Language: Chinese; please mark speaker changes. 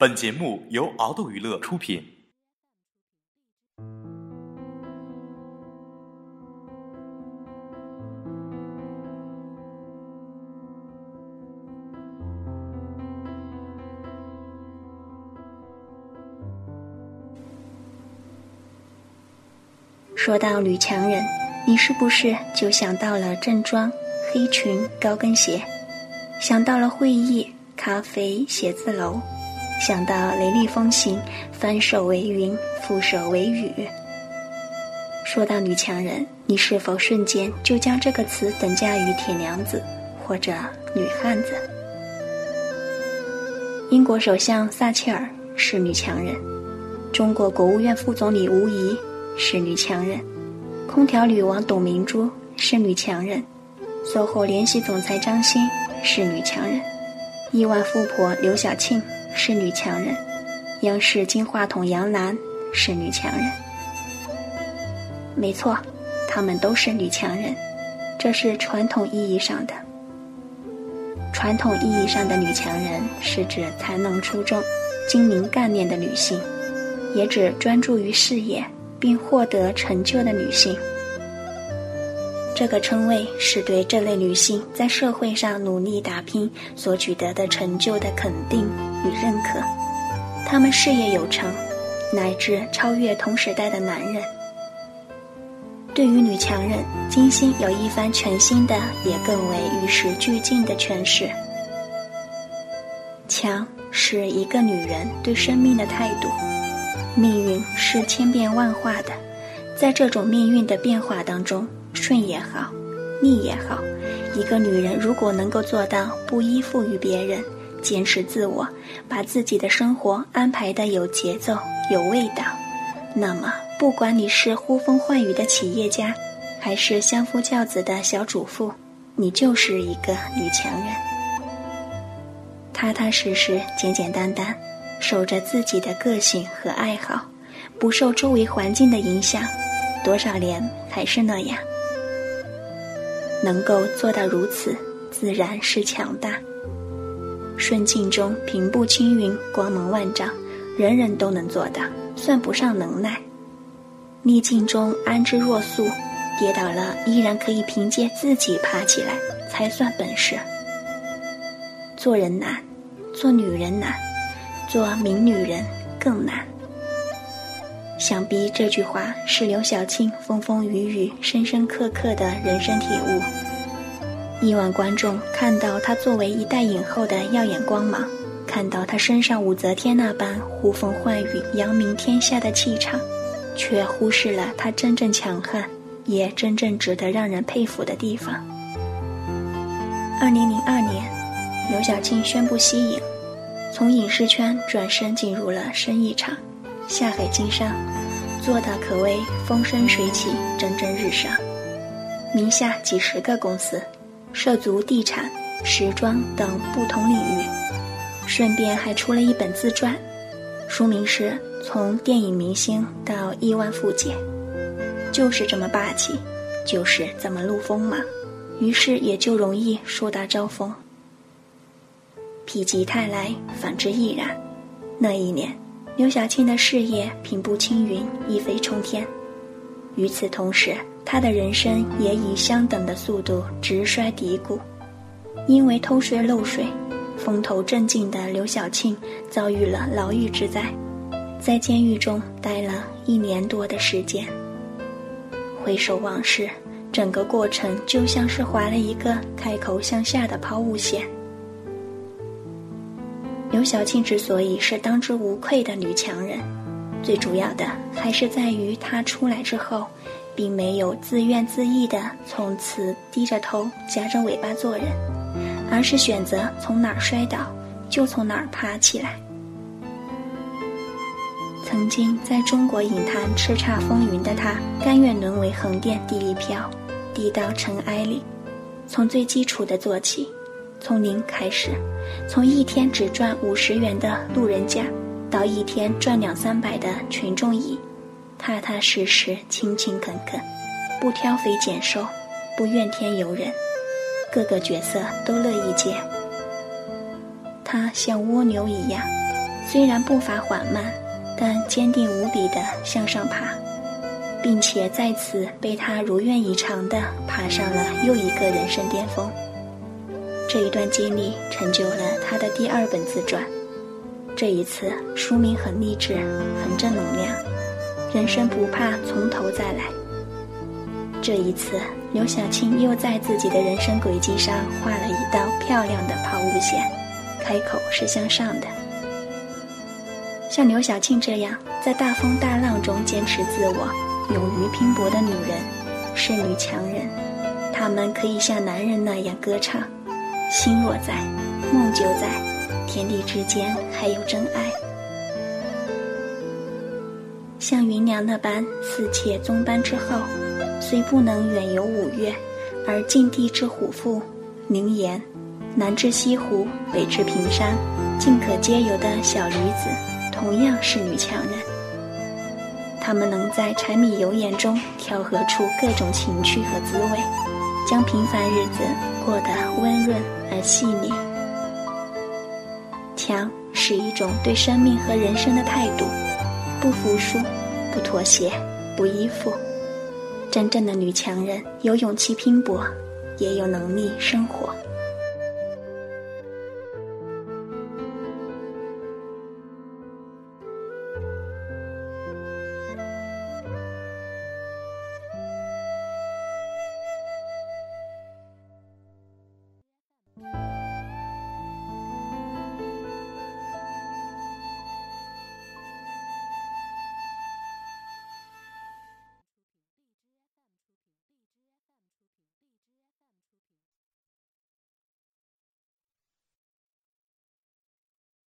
Speaker 1: 本节目由敖斗娱乐出品。
Speaker 2: 说到女强人，你是不是就想到了正装、黑裙、高跟鞋？想到了会议、咖啡、写字楼？想到雷厉风行，翻手为云，覆手为雨。说到女强人，你是否瞬间就将这个词等价于铁娘子或者女汉子？英国首相撒切尔是女强人，中国国务院副总理吴仪是女强人，空调女王董明珠是女强人，SOHO 联席总裁张欣是女强人，亿万富婆刘晓庆。是女强人，央视金话筒杨澜是女强人。没错，她们都是女强人，这是传统意义上的。传统意义上的女强人是指才能出众、精明干练的女性，也指专注于事业并获得成就的女性。这个称谓是对这类女性在社会上努力打拼所取得的成就的肯定与认可。她们事业有成，乃至超越同时代的男人。对于女强人，金星有一番全新的，也更为与时俱进的诠释。强是一个女人对生命的态度。命运是千变万化的，在这种命运的变化当中。顺也好，逆也好，一个女人如果能够做到不依附于别人，坚持自我，把自己的生活安排的有节奏、有味道，那么不管你是呼风唤雨的企业家，还是相夫教子的小主妇，你就是一个女强人。踏踏实实、简简单单，守着自己的个性和爱好，不受周围环境的影响，多少年还是那样。能够做到如此，自然是强大。顺境中平步青云，光芒万丈，人人都能做到，算不上能耐；逆境中安之若素，跌倒了依然可以凭借自己爬起来，才算本事。做人难，做女人难，做名女人更难。想必这句话是刘晓庆风风雨雨、深深刻刻的人生体悟。亿万观众看到她作为一代影后的耀眼光芒，看到她身上武则天那般呼风唤雨、扬名天下的气场，却忽视了她真正强悍，也真正值得让人佩服的地方。二零零二年，刘晓庆宣布息影，从影视圈转身进入了生意场。下海经商，做的可谓风生水起、蒸蒸日上。名下几十个公司，涉足地产、时装等不同领域，顺便还出了一本自传，书名是《从电影明星到亿万富姐》，就是这么霸气，就是这么露锋芒，于是也就容易树大招风。否极泰来，反之亦然。那一年。刘晓庆的事业平步青云，一飞冲天。与此同时，她的人生也以相等的速度直摔低谷。因为偷税漏税，风头正劲的刘晓庆遭遇了牢狱之灾，在监狱中待了一年多的时间。回首往事，整个过程就像是划了一个开口向下的抛物线。刘晓庆之所以是当之无愧的女强人，最主要的还是在于她出来之后，并没有自怨自艾的从此低着头夹着尾巴做人，而是选择从哪儿摔倒就从哪儿爬起来。曾经在中国影坛叱咤风云的她，甘愿沦为横店地力漂，低到尘埃里，从最基础的做起。从零开始，从一天只赚五十元的路人甲，到一天赚两三百的群众乙，踏踏实实、勤勤恳恳，不挑肥拣瘦，不怨天尤人，各个角色都乐意接。他像蜗牛一样，虽然步伐缓慢，但坚定无比地向上爬，并且在此被他如愿以偿地爬上了又一个人生巅峰。这一段经历成就了他的第二本自传。这一次书名很励志，很正能量，人生不怕从头再来。这一次，刘晓庆又在自己的人生轨迹上画了一道漂亮的抛物线，开口是向上的。像刘晓庆这样在大风大浪中坚持自我、勇于拼搏的女人，是女强人。她们可以像男人那样歌唱：“心若在，梦就在，天地之间还有真爱。”像芸娘那般四妾宗班之后。虽不能远游五岳，而近地之虎腹、宁言，南至西湖，北至平山，尽可皆游的小女子，同样是女强人。她们能在柴米油盐中调和出各种情趣和滋味，将平凡日子过得温润而细腻。强是一种对生命和人生的态度，不服输，不妥协，不依附。真正的女强人有勇气拼搏，也有能力生活。